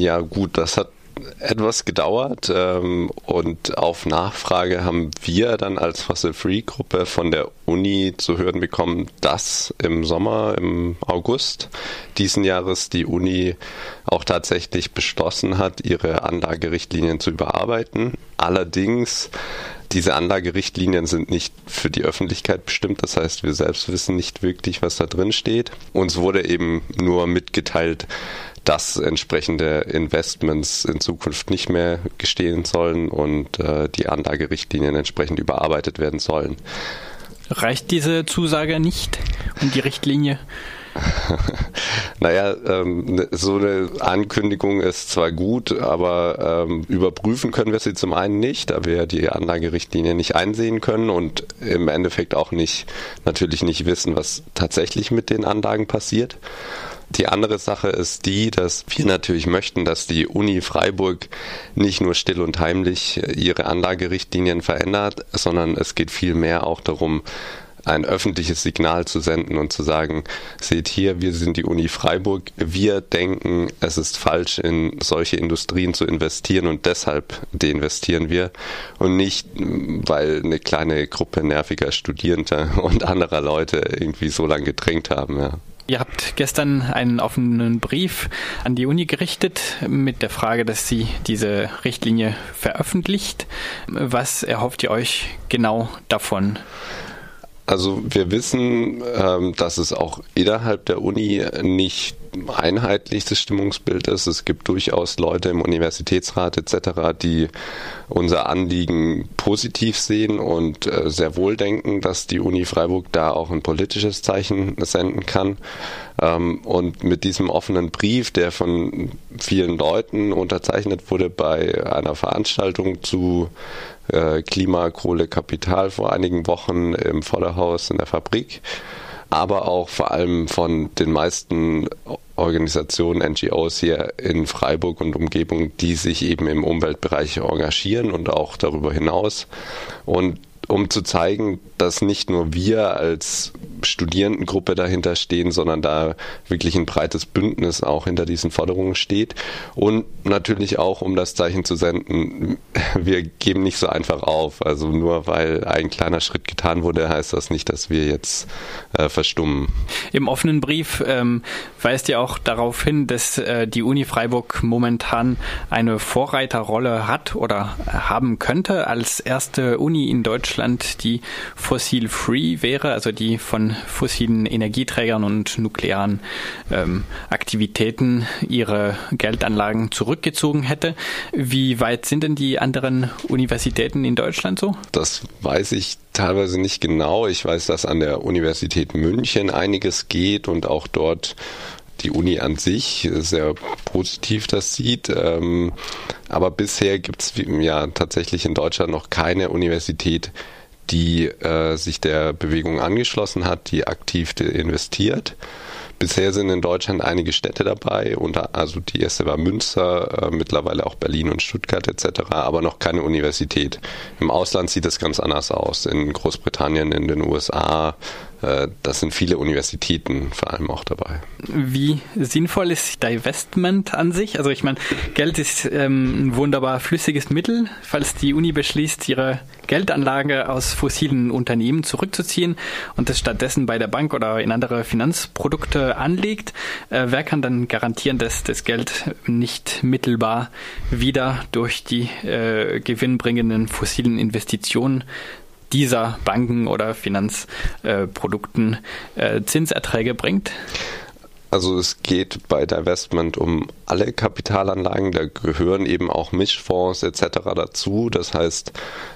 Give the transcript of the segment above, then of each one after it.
Ja, gut, das hat etwas gedauert ähm, und auf Nachfrage haben wir dann als Fossil Free Gruppe von der Uni zu hören bekommen, dass im Sommer, im August diesen Jahres die Uni auch tatsächlich beschlossen hat, ihre Anlagerichtlinien zu überarbeiten. Allerdings diese Anlagerichtlinien sind nicht für die Öffentlichkeit bestimmt. Das heißt, wir selbst wissen nicht wirklich, was da drin steht. Uns wurde eben nur mitgeteilt, dass entsprechende Investments in Zukunft nicht mehr gestehen sollen und äh, die Anlagerichtlinien entsprechend überarbeitet werden sollen. Reicht diese Zusage nicht und die Richtlinie? naja, ähm, ne, so eine Ankündigung ist zwar gut, aber ähm, überprüfen können wir sie zum einen nicht, da wir die Anlagerichtlinie nicht einsehen können und im Endeffekt auch nicht, natürlich nicht wissen, was tatsächlich mit den Anlagen passiert. Die andere Sache ist die, dass wir natürlich möchten, dass die Uni Freiburg nicht nur still und heimlich ihre Anlagerichtlinien verändert, sondern es geht vielmehr auch darum, ein öffentliches Signal zu senden und zu sagen, seht hier, wir sind die Uni Freiburg, wir denken, es ist falsch, in solche Industrien zu investieren und deshalb deinvestieren wir und nicht, weil eine kleine Gruppe nerviger Studierender und anderer Leute irgendwie so lange gedrängt haben. Ja. Ihr habt gestern einen offenen Brief an die Uni gerichtet mit der Frage, dass sie diese Richtlinie veröffentlicht. Was erhofft ihr euch genau davon? Also wir wissen, ähm, dass es auch innerhalb der Uni nicht einheitliches Stimmungsbild ist. Es gibt durchaus Leute im Universitätsrat etc., die unser Anliegen positiv sehen und äh, sehr wohl denken, dass die Uni Freiburg da auch ein politisches Zeichen senden kann. Ähm, und mit diesem offenen Brief, der von vielen Leuten unterzeichnet wurde bei einer Veranstaltung zu äh, Klimakohle Kapital vor einigen Wochen im Vorderhaus in der Fabrik, aber auch vor allem von den meisten Organisationen, NGOs hier in Freiburg und Umgebung, die sich eben im Umweltbereich engagieren und auch darüber hinaus. Und um zu zeigen, dass nicht nur wir als Studierendengruppe dahinter stehen, sondern da wirklich ein breites Bündnis auch hinter diesen Forderungen steht. Und natürlich auch, um das Zeichen zu senden, wir geben nicht so einfach auf. Also nur weil ein kleiner Schritt getan wurde, heißt das nicht, dass wir jetzt äh, verstummen. Im offenen Brief ähm, weist ihr auch darauf hin, dass äh, die Uni Freiburg momentan eine Vorreiterrolle hat oder haben könnte als erste Uni in Deutschland, die fossil-free wäre, also die von fossilen Energieträgern und nuklearen ähm, Aktivitäten ihre Geldanlagen zurückgezogen hätte. Wie weit sind denn die anderen Universitäten in Deutschland so? Das weiß ich teilweise nicht genau. Ich weiß, dass an der Universität München einiges geht und auch dort die Uni an sich sehr positiv das sieht. Ähm, aber bisher gibt es ja tatsächlich in Deutschland noch keine Universität, die äh, sich der Bewegung angeschlossen hat, die aktiv investiert. Bisher sind in Deutschland einige Städte dabei, unter, also die erste war Münster, äh, mittlerweile auch Berlin und Stuttgart etc., aber noch keine Universität. Im Ausland sieht es ganz anders aus. In Großbritannien, in den USA, das sind viele Universitäten vor allem auch dabei. Wie sinnvoll ist Divestment an sich? Also ich meine, Geld ist ähm, ein wunderbar flüssiges Mittel. Falls die Uni beschließt, ihre Geldanlage aus fossilen Unternehmen zurückzuziehen und das stattdessen bei der Bank oder in andere Finanzprodukte anlegt, äh, wer kann dann garantieren, dass das Geld nicht mittelbar wieder durch die äh, gewinnbringenden fossilen Investitionen dieser Banken oder Finanzprodukten äh, Zinserträge bringt? Also es geht bei Divestment um alle Kapitalanlagen, da gehören eben auch Mischfonds etc. dazu. Das heißt,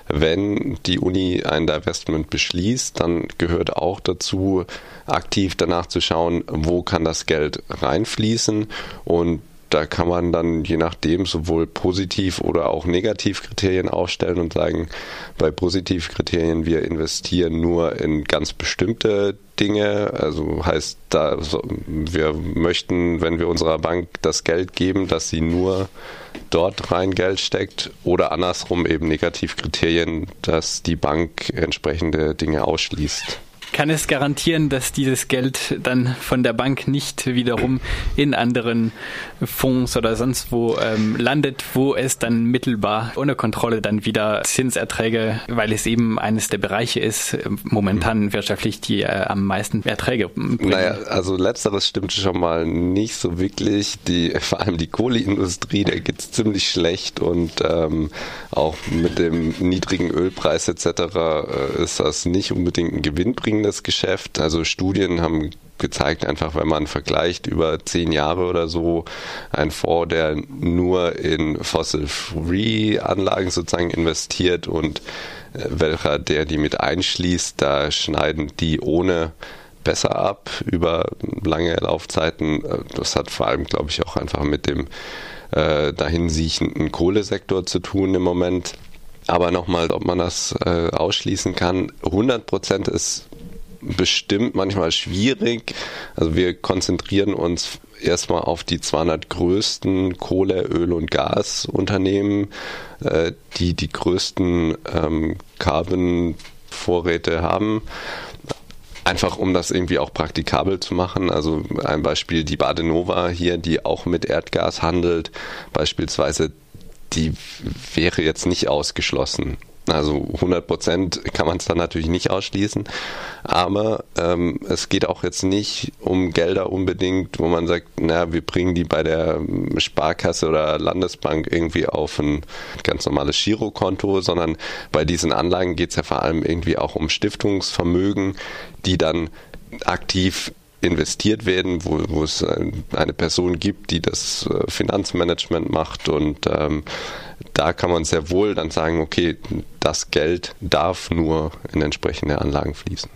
wenn die Uni ein Divestment beschließt, dann gehört auch dazu, aktiv danach zu schauen, wo kann das Geld reinfließen und da kann man dann je nachdem sowohl positiv oder auch Negativkriterien aufstellen und sagen, bei Positivkriterien, wir investieren nur in ganz bestimmte Dinge. Also heißt, da, wir möchten, wenn wir unserer Bank das Geld geben, dass sie nur dort rein Geld steckt oder andersrum eben Negativkriterien, dass die Bank entsprechende Dinge ausschließt. Kann es garantieren, dass dieses Geld dann von der Bank nicht wiederum in anderen Fonds oder sonst wo ähm, landet, wo es dann mittelbar ohne Kontrolle dann wieder Zinserträge, weil es eben eines der Bereiche ist, momentan wirtschaftlich, die äh, am meisten Erträge bringen. Naja, also letzteres stimmt schon mal nicht so wirklich. Die, vor allem die Kohleindustrie, der geht es ziemlich schlecht und ähm, auch mit dem niedrigen Ölpreis etc. Äh, ist das nicht unbedingt ein gewinnbringendes Geschäft. Also Studien haben gezeigt, einfach wenn man vergleicht über zehn Jahre oder so, ein Fonds, der nur in Fossil-Free-Anlagen sozusagen investiert und äh, welcher, der die mit einschließt, da schneiden die ohne besser ab über lange Laufzeiten. Das hat vor allem, glaube ich, auch einfach mit dem äh, dahin siechenden Kohlesektor zu tun im Moment. Aber nochmal, ob man das äh, ausschließen kann, 100 Prozent ist bestimmt manchmal schwierig. Also wir konzentrieren uns erstmal auf die 200 größten Kohle, Öl und Gasunternehmen, äh, die die größten ähm, Carbon-Vorräte haben. Einfach um das irgendwie auch praktikabel zu machen. Also ein Beispiel die Badenova hier, die auch mit Erdgas handelt, beispielsweise, die wäre jetzt nicht ausgeschlossen. Also 100 Prozent kann man es dann natürlich nicht ausschließen, aber ähm, es geht auch jetzt nicht um Gelder unbedingt, wo man sagt, na, wir bringen die bei der Sparkasse oder Landesbank irgendwie auf ein ganz normales Girokonto, sondern bei diesen Anlagen geht es ja vor allem irgendwie auch um Stiftungsvermögen, die dann aktiv investiert werden, wo, wo es eine Person gibt, die das äh, Finanzmanagement macht und ähm, da kann man sehr wohl dann sagen, okay, das Geld darf nur in entsprechende Anlagen fließen.